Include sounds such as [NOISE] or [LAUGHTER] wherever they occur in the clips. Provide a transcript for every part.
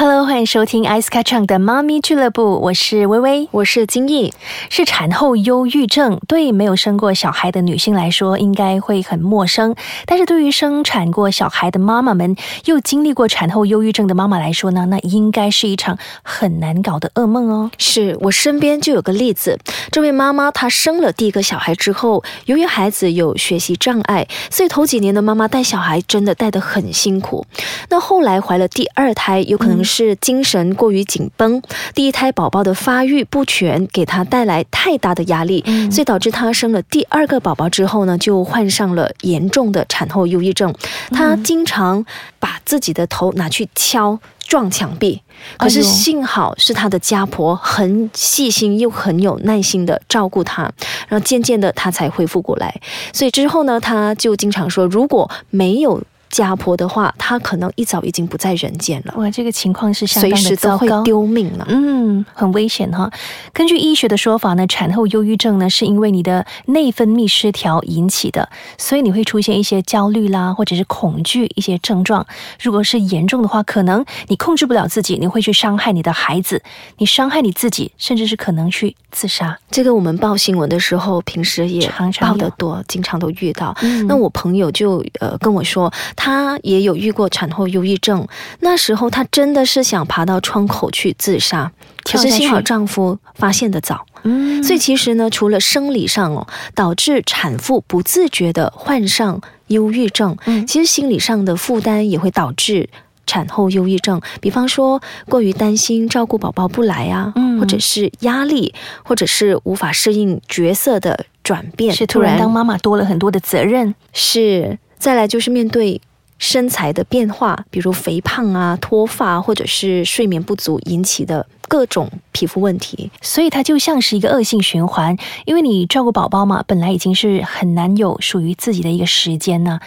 ？Hello，欢迎收听 Ice Catching 的妈咪俱乐部，我是微微，我是金毅，是产后忧郁症。对没有生过小孩的女性来说，应该会很陌生；但是对于生产过小孩的妈妈们，又经历过产后忧郁症的妈妈来说呢，那应该是一场很难搞的噩梦哦。是我身边就有个例子，这位妈妈她生了第一个小孩之后，由于孩子有学习障碍，所以头几年的妈妈带小孩真的带得很辛苦。那后来怀了第二胎，有可能是精神过于紧绷，第一胎宝宝的发育不全，给她带来太大的压力，所以导致她生了第二个宝宝之后呢，就患上了严重的产后忧郁症。她经常把自己的头拿去敲撞墙壁，可是幸好是她的家婆很细心又很有耐心的照顾她，然后渐渐的她才恢复过来。所以之后呢，她就经常说，如果没有家婆的话，她可能一早已经不在人间了。哇，这个情况是相随当的时都会糟糕。丢命了。嗯，很危险哈。根据医学的说法呢，产后忧郁症呢是因为你的内分泌失调引起的，所以你会出现一些焦虑啦，或者是恐惧一些症状。如果是严重的话，可能你控制不了自己，你会去伤害你的孩子，你伤害你自己，甚至是可能去自杀。这个我们报新闻的时候，平时也常常有报得多，经常都遇到。嗯那我朋友就呃跟我说，他也有遇过产后忧郁症，那时候她真的是想爬到窗口去自杀，可是幸好丈夫发现的早。嗯所以其实呢，除了生理上哦，导致产妇不自觉的患上忧郁症，嗯其实心理上的负担也会导致。产后忧郁症，比方说过于担心照顾宝宝不来啊，嗯或者是压力，或者是无法适应角色的转变，是突然当妈妈多了很多的责任。是，再来就是面对身材的变化，比如肥胖啊、脱发，或者是睡眠不足引起的各种皮肤问题。所以它就像是一个恶性循环，因为你照顾宝宝嘛，本来已经是很难有属于自己的一个时间呢，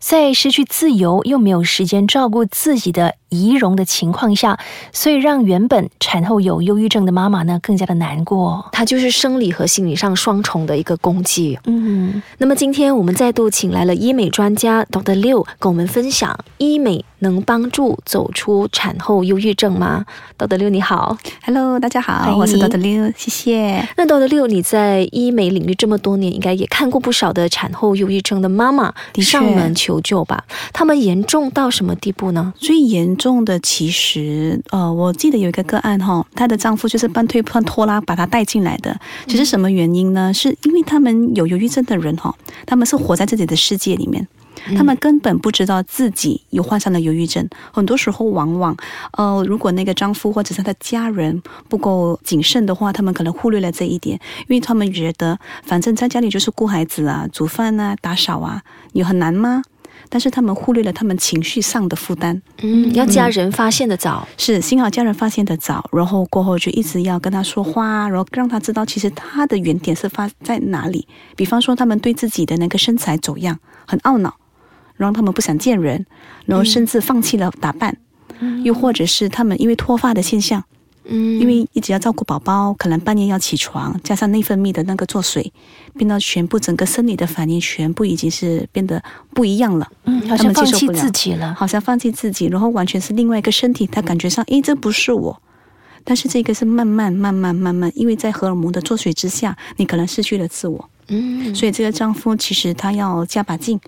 在失去自由又没有时间照顾自己的仪容的情况下，所以让原本产后有忧郁症的妈妈呢更加的难过。它就是生理和心理上双重的一个攻击。嗯，那么今天我们再度请来了医美专家 Dr. 六，跟我们分享医美能帮助走出产后忧郁症吗道德六你好，Hello，大家欢好，我是道德六，谢谢。那道德六你在医美领域这么多年，应该也看过不少的产后忧郁症的妈妈的上门求救吧？他们严重到什么地步呢？最严重的其实，呃，我记得有一个个案哈，她的丈夫就是半推半拖拉把她带进来的。其实什么原因呢？是因为他们有忧郁症的人哈，他们是活在自己的世界里面。他们根本不知道自己有患上了忧郁症，很多时候往往，呃，如果那个丈夫或者是他的家人不够谨慎的话，他们可能忽略了这一点，因为他们觉得反正在家里就是顾孩子啊、煮饭啊、打扫啊，有很难吗？但是他们忽略了他们情绪上的负担，嗯，要家人发现的早。是幸好家人发现的早，然后过后就一直要跟他说话，然后让他知道其实他的原点是发在哪里。比方说，他们对自己的那个身材走样很懊恼，然后他们不想见人，然后甚至放弃了打扮，又或者是他们因为脱发的现象，嗯，因为一直要照顾宝宝，可能半夜要起床，加上内分泌的那个作祟，变到全部整个生理的反应全部已经是变得不一样了。嗯，好他像放弃们接受不了自己了。好像放弃自己，然后完全是另外一个身体，他感觉上，诶，这不是我。但是这个是慢慢、慢慢、慢慢，因为在荷尔蒙的作祟之下，你可能失去了自我。嗯，所以这个丈夫其实他要加把劲，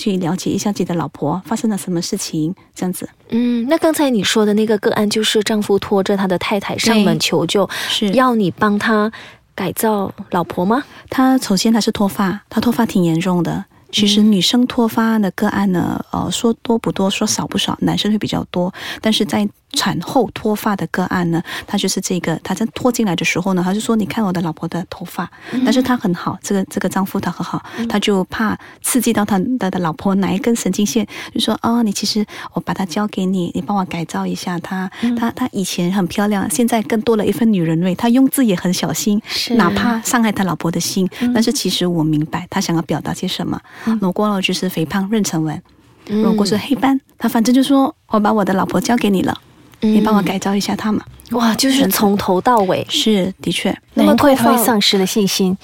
去了解一下自己的老婆发生了什么事情，这样子嗯，那刚才你说的那个个案，就是丈夫拖着他的太太上门求救，是要你帮他改造老婆吗？他首先他是脱发，他脱发挺严重的。其实女生脱发的个案呢，呃，说多不多，说少不少，男生会比较多。但是在产后脱发的个案呢，他就是这个，他在拖进来的时候呢，他就说：“你看我的老婆的头发。”但是他很好，这个这个丈夫他很好，他就怕刺激到他的的老婆哪一根神经线，就说：“哦，你其实我把它交给你，你帮我改造一下她。她她以前很漂亮，现在更多了一份女人味。她用字也很小心，是哪怕伤害他老婆的心，但是其实我明白他想要表达些什么。如果了就是肥胖、妊娠纹，如果是黑斑，他反正就说我把我的老婆交给你了，你帮我改造一下他嘛。哇，就是从头到尾。是的确，那么难怪头发他会丧失了信心，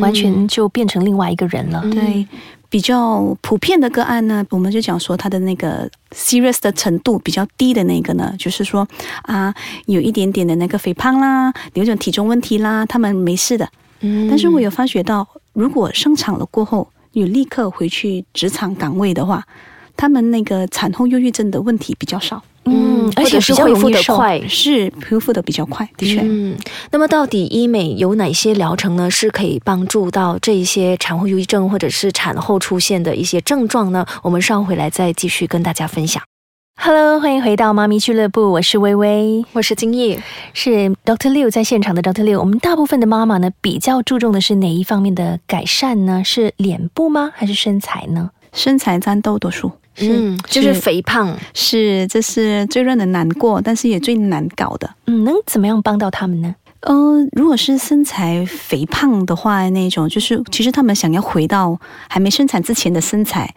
完全就变成另外一个人了。对。比较普遍的个案呢，我们就讲说他的那个 serious 的程度比较低的那个呢，就是说啊，有一点点的那个肥胖啦，有一种体重问题啦，他们没事的。嗯但是我有发觉到，如果生产了过后，有立刻回去职场岗位的话，他们那个产后忧郁症的问题比较少，嗯，而且是恢复。的快。是恢复的比较快，的确。嗯，那么到底医美有哪些疗程呢？是可以帮助到这一些产后忧郁症或者是产后出现的一些症状呢？我们稍后回来再继续跟大家分享。Hello，欢迎回到妈咪俱乐部，我是微微，我是金叶，是 Doctor Liu 在现场的 Doctor Liu。我们大部分的妈妈呢，比较注重的是哪一方面的改善呢？是脸部吗？还是身材呢？身材占大多数，嗯，就是是肥胖，是这是最让人难过，但是也最难搞的。嗯，能怎么样帮到他们呢？呃，如果是身材肥胖的话，那种就是其实他们想要回到还没生产之前的身材，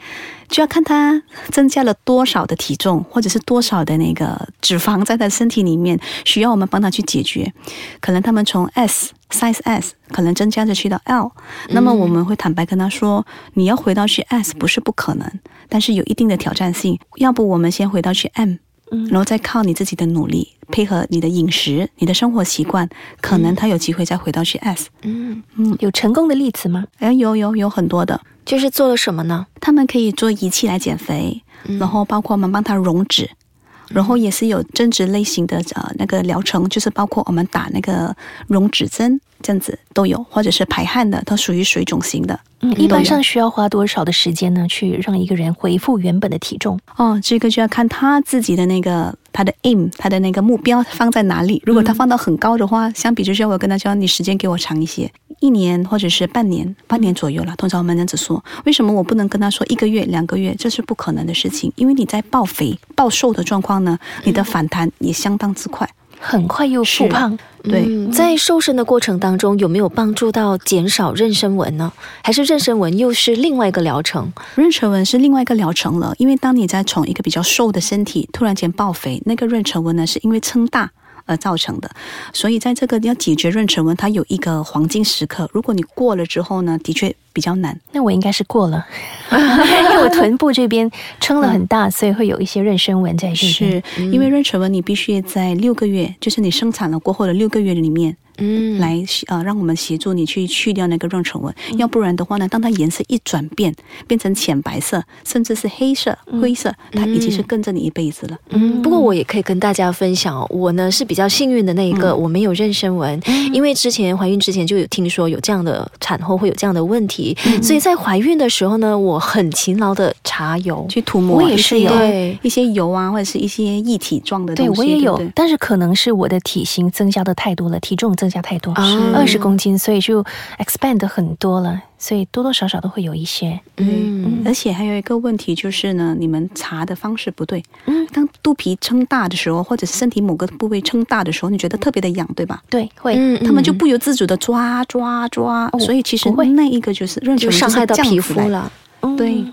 就要看他增加了多少的体重，或者是多少的那个脂肪在他身体里面，需要我们帮他去解决。可能他们从 S size S 可能增加着去到 L，那么我们会坦白跟他说，你要回到去 S 不是不可能，但是有一定的挑战性。要不我们先回到去 M。然后再靠你自己的努力，配合你的饮食、你的生活习惯，可能他有机会再回到去 S。嗯嗯，有成功的例子吗？哎，有有有很多的，就是做了什么呢？他们可以做仪器来减肥，然后包括我们帮他溶脂。然后也是有增值类型的呃那个疗程，就是包括我们打那个溶脂针这样子都有，或者是排汗的，它属于水肿型的。嗯，一般上需要花多少的时间呢，去让一个人恢复原本的体重？哦，这个就要看他自己的那个他的 aim，他的那个目标放在哪里。如果他放到很高的话，相比之下，我跟他说，你时间给我长一些，一年或者是半年，半年左右了。通常我们这样子说，为什么我不能跟他说一个月、两个月？这是不可能的事情，因为你在暴肥、暴瘦的状况呢，你的反弹也相当之快。很快又复胖，对，嗯在瘦身的过程当中，有没有帮助到减少妊娠纹呢？还是妊娠纹又是另外一个疗程？妊娠纹是另外一个疗程了，因为当你在从一个比较瘦的身体突然间爆肥，那个妊娠纹呢是因为撑大而造成的，所以在这个要解决妊娠纹，它有一个黄金时刻，如果你过了之后呢，的确比较难。那我应该是过了，[LAUGHS] 因为我臀部这边撑了很大，所以会有一些妊娠纹在这边。是因为妊娠纹，你必须在六个月，就是你生产了过后的六个月里面，嗯，来呃让我们协助你去去掉那个妊娠纹，要不然的话呢，当它颜色一转变，变成浅白色，甚至是黑色、灰色，它已经是跟着你一辈子了。嗯，不过我也可以跟大家分享哦，我呢是比较幸运的那一个，我没有妊娠纹，因为之前怀孕之前就有听说有这样的产后会有这样的问题，所以在怀孕的时候呢，我很勤劳的擦油。去涂抹我也是有。对一些油啊，或者是一些液体状的东西。对我也有但是可能是我的体型增加的太多了，体重增加太多，啊二十公斤，所以就 expand 很多了，所以多多少少都会有一些。嗯而且还有一个问题就是呢，你们查的方式不对。嗯，当肚皮撑大的时候，或者是身体某个部位撑大的时候，你觉得特别的痒，对吧？对，会。嗯他们就不由自主的抓抓抓，哦所以其实会那一个就是妊娠纹就伤害到皮肤了。嗯对，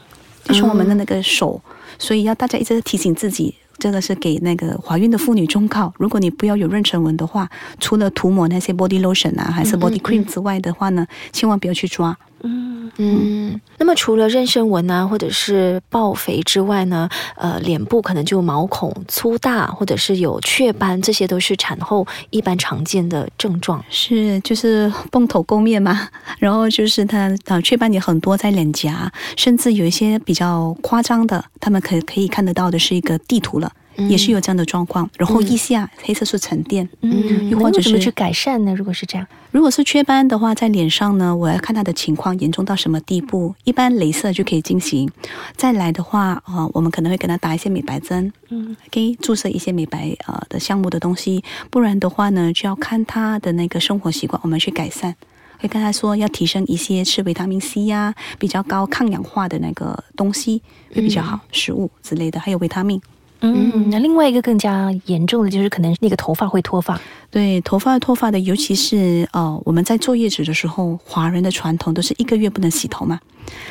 就是我们的那个手，所以要大家一直提醒自己，这个是给那个怀孕的妇女忠告。如果你不要有妊娠纹的话，除了涂抹那些 body lotion 啊，还是 body cream 之外的话呢，千万不要去抓。嗯，嗯，那么除了妊娠纹啊，或者是爆肥之外呢，呃，脸部可能就毛孔粗大，或者是有雀斑，这些都是产后一般常见的症状。是，就是蓬头垢面嘛，[LAUGHS] 然后就是它啊，雀斑也很多在脸颊，甚至有一些比较夸张的，他们可可以看得到的是一个地图了，也是有这样的状况。然后腋下黑色素沉淀，嗯，又或者是怎么去改善呢？如果是这样，如果是雀斑的话，在脸上呢，我要看它的情况严重到什么地步。一般镭射就可以进行。再来的话，呃，我们可能会给它打一些美白针，嗯，可以注射一些美白呃的项目的东西。不然的话呢，就要看他的那个生活习惯，我们去改善。会跟他说要提升一些吃维他命 C 呀、比较高抗氧化的那个东西会比较好，食物之类的，还有维他命。嗯，那另外一个更加严重的就是可能那个头发会脱发，对头发脱发的，尤其是呃，我们在坐月子的时候，华人的传统都是一个月不能洗头嘛。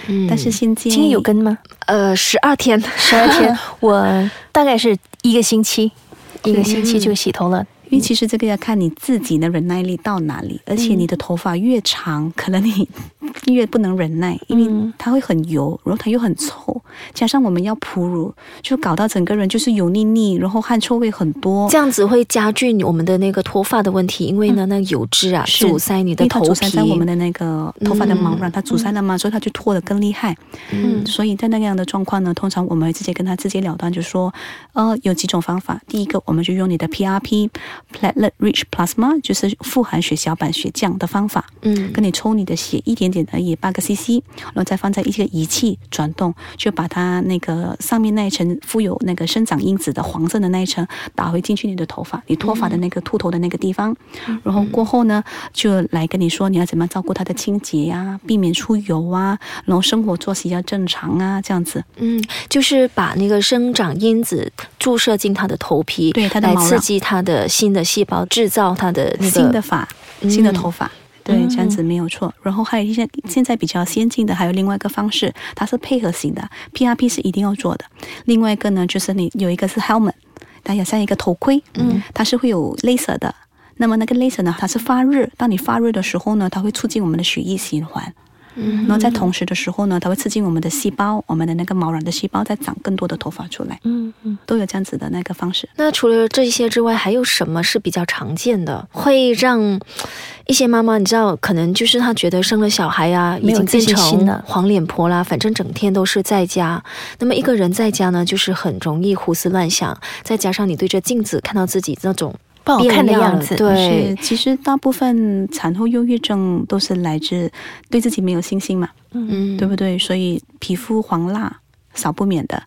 嗯但是现在今天有跟吗？呃十二天，十二天，[LAUGHS] 我大概是一个星期，一个星期就洗头了。因为其实这个要看你自己的忍耐力到哪里，而且你的头发越长，可能你 [LAUGHS] 越不能忍耐，因为它会很油，然后它又很臭，加上我们要哺乳，就搞到整个人就是油腻腻，然后汗臭味很多。这样子会加剧我们的那个脱发的问题，因为呢，那油脂啊是阻塞你的头皮，阻塞在我们的那个头发的毛嗯囊，它阻塞了嘛，所以它就脱得更厉害。嗯所以在那样的状况呢，通常我们会直接跟他直接了断，就说，呃，有几种方法。第一个，我们就用你的 PRP platelet rich plasma，就是富含血小板血浆的方法，嗯。跟你抽你的血一点点而已，八个 CC，然后再放在一个仪器转动，就把它那个上面那一层富有那个生长因子的黄色的那一层打回进去你的头发，你脱发的那个秃头的那个地方，然后过后呢，就来跟你说你要怎么照顾它的清洁呀、避免出油啊，然后生活作息要正常啊，这样子。嗯，就是把那个生长因子注射进它的头皮，对它的毛囊刺激它的新的细胞，制造它的那个新的发、新的嗯头发。对，这样子没有错。然后还有一些现在比较先进的，还有另外一个方式，它是配合型的，PRP 是一定要做的。另外一个呢，就是你有一个是 helmet，它也像一个头盔，嗯，它是会有 laser 的。那么那个 laser 呢，它是发热，当你发热的时候呢，它会促进我们的血液循环。嗯然后在同时的时候呢，它会刺激我们的细胞，我们的那个毛囊的细胞再长更多的头发出来，嗯嗯，都有这样子的那个方式。那除了这些之外，还有什么是比较常见的，会让一些妈妈，你知道，可能就是她觉得生了小孩啊，已经变成黄脸婆啦，反正整天都是在家。那么一个人在家呢，就是很容易胡思乱想，再加上你对着镜子看到自己那种不好看的样子，对，其实大部分产后忧郁症都是来自对自己没有信心嘛，嗯，对不对？所以皮肤黄蜡少不免的，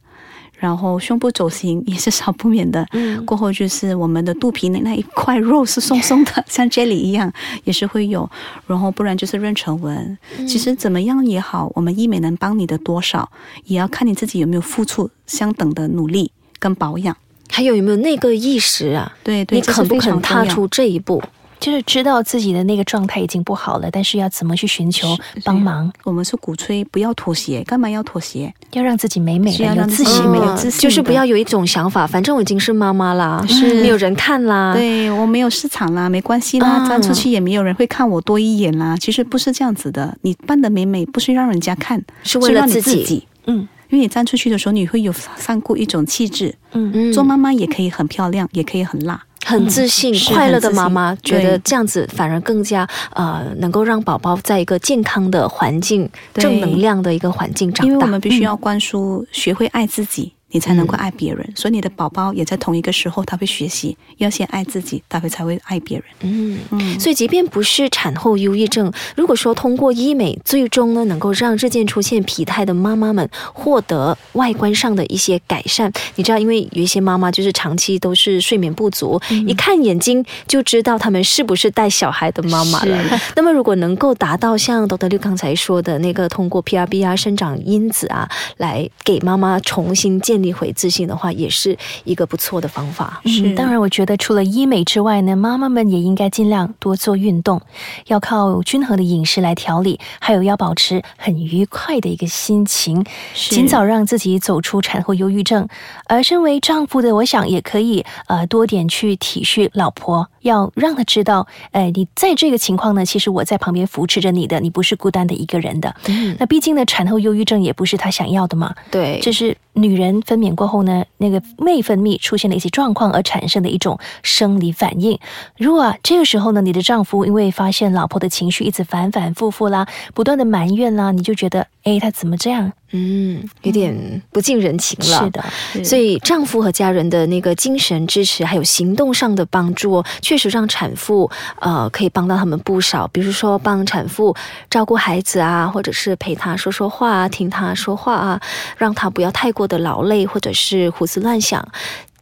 然后胸部走形也是少不免的。嗯过后就是我们的肚皮那那一块肉是松松的，像 jelly 一样，也是会有。然后不然就是妊娠纹。其实怎么样也好，我们医美能帮你的多少，也要看你自己有没有付出相等的努力跟保养。还有有没有那个意识啊？对对，你肯不肯踏出这一步？就是知道自己的那个状态已经不好了，但是要怎么去寻求帮忙，我们是鼓吹不要妥协，干嘛要妥协？要让自己美美的，要让有自信嗯自己美有。自信就是不要有一种想法，反正我已经是妈妈啦，是没有人看啦，对我没有市场啦，没关系啦，啊站出去也没有人会看我多一眼啦。其实不是这样子的，你扮的美美不是让人家看，是为了你自己。自己。嗯因为你站出去的时候，你会有散顾一种气质。嗯嗯做妈妈也可以很漂亮，也可以很辣。很自信、是快乐的妈妈，觉得这样子反而更加呃，能够让宝宝在一个健康的环境、正能量的一个环境长大。因为我们必须要灌输，学会爱自己，你才能够爱别人。所以你的宝宝也在同一个时候，他会学习要先爱自己，他会才会爱别人。嗯，嗯，所以即便不是产后忧郁症，如果说通过医美，最终呢能够让日渐出现疲态的妈妈们获得外观上的一些改善，你知道，因为有一些妈妈就是长期都是睡眠不足，一看眼睛就知道她们是不是带小孩的妈妈了。那么如果能够达到像德德六刚才说的那个，通过 PRB 啊、生长因子啊，来给妈妈重新建立回自信的话，也是一个不错的方法。嗯，是当然，我觉得除了医美之外呢，妈妈们也应该尽量多做运动，要靠均衡的饮食来调理，还有要保持很愉快的一个心情，尽早让自己走出产后忧郁症。而身为丈夫的，我想也可以呃多点去体恤老婆，要让他知道，哎，你在这个情况呢，其实我在旁边扶持着你的，你不是孤单的一个人的。嗯，那毕竟呢，产后忧郁症也不是他想要的嘛，对，这是女人分娩过后呢，那个内分泌出现了一些状况而产生的一种生理反应。如果、啊、这个时候呢，你的丈夫因为发现老婆的情绪一直反反复复啦，不断的埋怨啦，你就觉得，哎，他怎么这样？嗯，有点不近人情了。是的，所以丈夫和家人的那个精神支持，还有行动上的帮助哦，确实让产妇呃可以帮到他们不少。比如说帮产妇照顾孩子啊，或者是陪她说说话啊，听她说话啊，让她不要太过的劳累，或者是胡思乱想，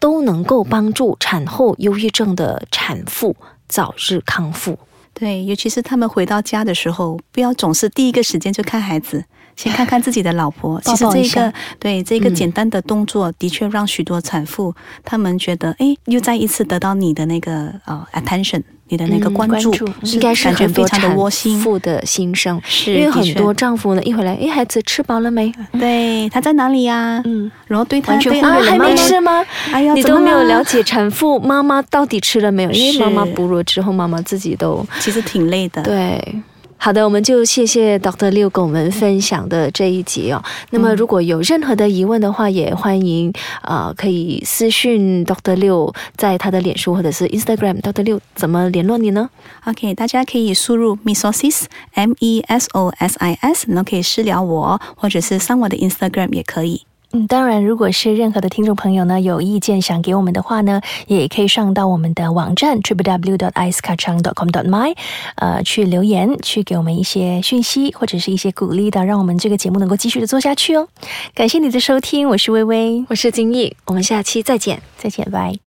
都能够帮助产后忧郁症的产妇早日康复。对，尤其是他们回到家的时候，不要总是第一个时间就看孩子，先看看自己的老婆。其实这个对这个嗯简单的动作，的确让许多产妇她们觉得，哎，又再一次得到你的那个呃 attention。你的那个嗯关注，应该是感觉很多非常的产窝心。妇的心声，是因为很多丈夫呢一回来，哎，孩子吃饱了没？对他在哪里呀、嗯，然后对他对啊，还没吃吗？哎呀，你都没有了。解产妇妈妈到底吃了没有，因为妈妈哺乳之后，妈妈自己都其实挺累的。对。好的，我们就谢谢 Doctor 六跟我们分享的这一集哦。那么如果有任何的疑问的话，也欢迎呃可以私讯 Doctor 六，在他的脸书或者是 Instagram Doctor 六怎么联络你呢？OK，大家可以输入 mesosis M E S O S I S，然后可以私聊我，或者是上我的 Instagram 也可以。嗯，当然，如果是任何的听众朋友呢有意见想给我们的话呢，也可以上到我们的网站 triple w dot i c e k a c h a n g dot com dot my，呃，去留言，去给我们一些讯息或者是一些鼓励的，让我们这个节目能够继续的做下去哦。感谢你的收听，我是微微，我是金毅，我们下期再见。再见，拜。